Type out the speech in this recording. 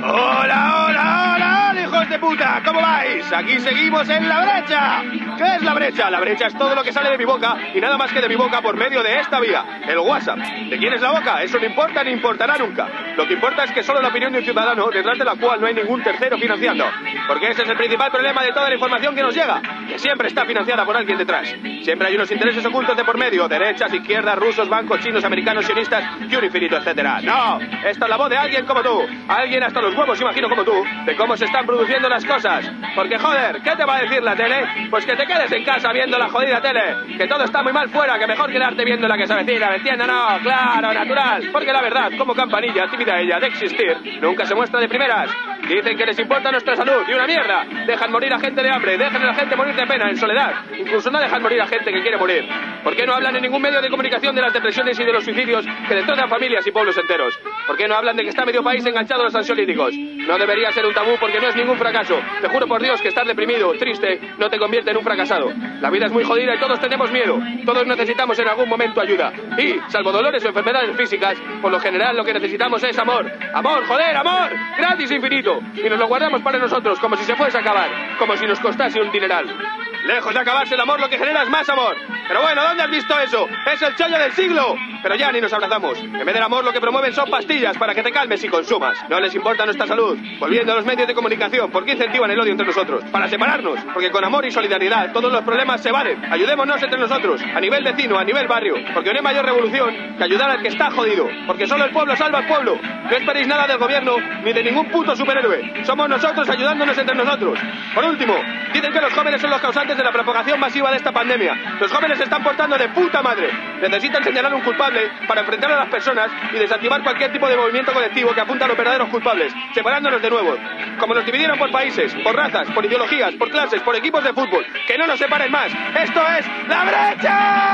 ¡Hola, hola, hola, hijos de puta! ¿Cómo vais? Aquí seguimos en la brecha. ¿Qué es la brecha? La brecha es todo lo que sale de mi boca y nada más que de mi boca por medio de esta vía, el WhatsApp. ¿De quién es la boca? Eso no importa ni importará nunca. Lo que importa es que solo la opinión de un ciudadano, detrás de la cual no hay ningún tercero financiando. Porque ese es el principal problema de toda la información que nos llega, que siempre está financiada por alguien detrás. Siempre hay unos intereses ocultos de por medio, derechas, izquierdas, rusos, bancos, chinos, americanos, sionistas y un infinito, etcétera. No, esta es la voz de alguien como tú, alguien hasta los huevos, imagino como tú, de cómo se están produciendo las cosas. Porque joder, ¿qué te va a decir la tele? Pues que te quedes en casa viendo la jodida tele, que todo está muy mal fuera, que mejor quedarte viendo la que se avecina, ¿me entiendes? No, claro, natural. Porque la verdad, como campanilla, tímida ella de existir, nunca se muestra de primeras. Dicen que les importa nuestra salud y una mierda. Dejan morir a gente de hambre, dejan a la gente morir de pena, en soledad. Incluso no dejan morir a gente que quiere morir. ¿Por qué no hablan en ningún medio de comunicación de las depresiones y de los suicidios que destrozan familias y pueblos enteros? ¿Por qué no hablan de que está medio país enganchado a los ansiolíticos? No debería ser un tabú porque no es ningún fracaso. Te juro por Dios que estar deprimido, triste, no te convierte en un fracasado. La vida es muy jodida y todos tenemos miedo. Todos necesitamos en algún momento ayuda. Y, salvo dolores o enfermedades físicas, por lo general lo que necesitamos es amor. Amor, joder, amor. Gratis infinito. Y nos lo guardamos para nosotros como si se fuese a acabar. Como si nos costase un dineral. Lejos de acabarse el amor, lo que genera es más amor. Pero bueno, ¿dónde has visto eso? Es el chollo del siglo. Pero ya ni nos abrazamos. En vez del amor, lo que promueven son pastillas para que te calmes y consumas. No les importa nuestra salud. Volviendo a los medios de comunicación, ¿por qué incentivan el odio entre nosotros? Para separarnos. Porque con amor y solidaridad todos los problemas se valen. Ayudémonos entre nosotros, a nivel vecino, a nivel barrio. Porque no hay mayor revolución que ayudar al que está jodido. Porque solo el pueblo salva al pueblo. No esperéis nada del gobierno ni de ningún puto superhéroe. Somos nosotros ayudándonos entre nosotros. Por último, dicen que los jóvenes son los causantes de la propagación masiva de esta pandemia. Los jóvenes se están portando de puta madre. Necesitan señalar un culpable para enfrentar a las personas y desactivar cualquier tipo de movimiento colectivo que apunta a los verdaderos culpables, separándonos de nuevo. Como nos dividieron por países, por razas, por ideologías, por clases, por equipos de fútbol. Que no nos separen más. ¡Esto es La Brecha!